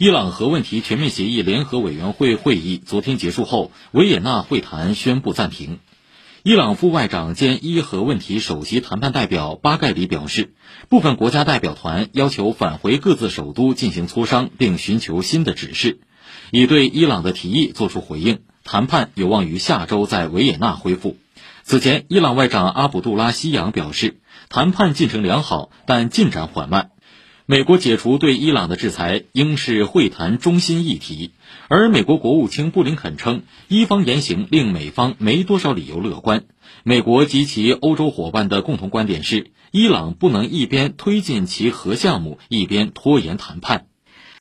伊朗核问题全面协议联合委员会会议昨天结束后，维也纳会谈宣布暂停。伊朗副外长兼伊核问题首席谈判代表巴盖里表示，部分国家代表团要求返回各自首都进行磋商，并寻求新的指示，已对伊朗的提议作出回应。谈判有望于下周在维也纳恢复。此前，伊朗外长阿卜杜拉希扬表示，谈判进程良好，但进展缓慢。美国解除对伊朗的制裁应是会谈中心议题，而美国国务卿布林肯称，伊方言行令美方没多少理由乐观。美国及其欧洲伙伴的共同观点是，伊朗不能一边推进其核项目，一边拖延谈判。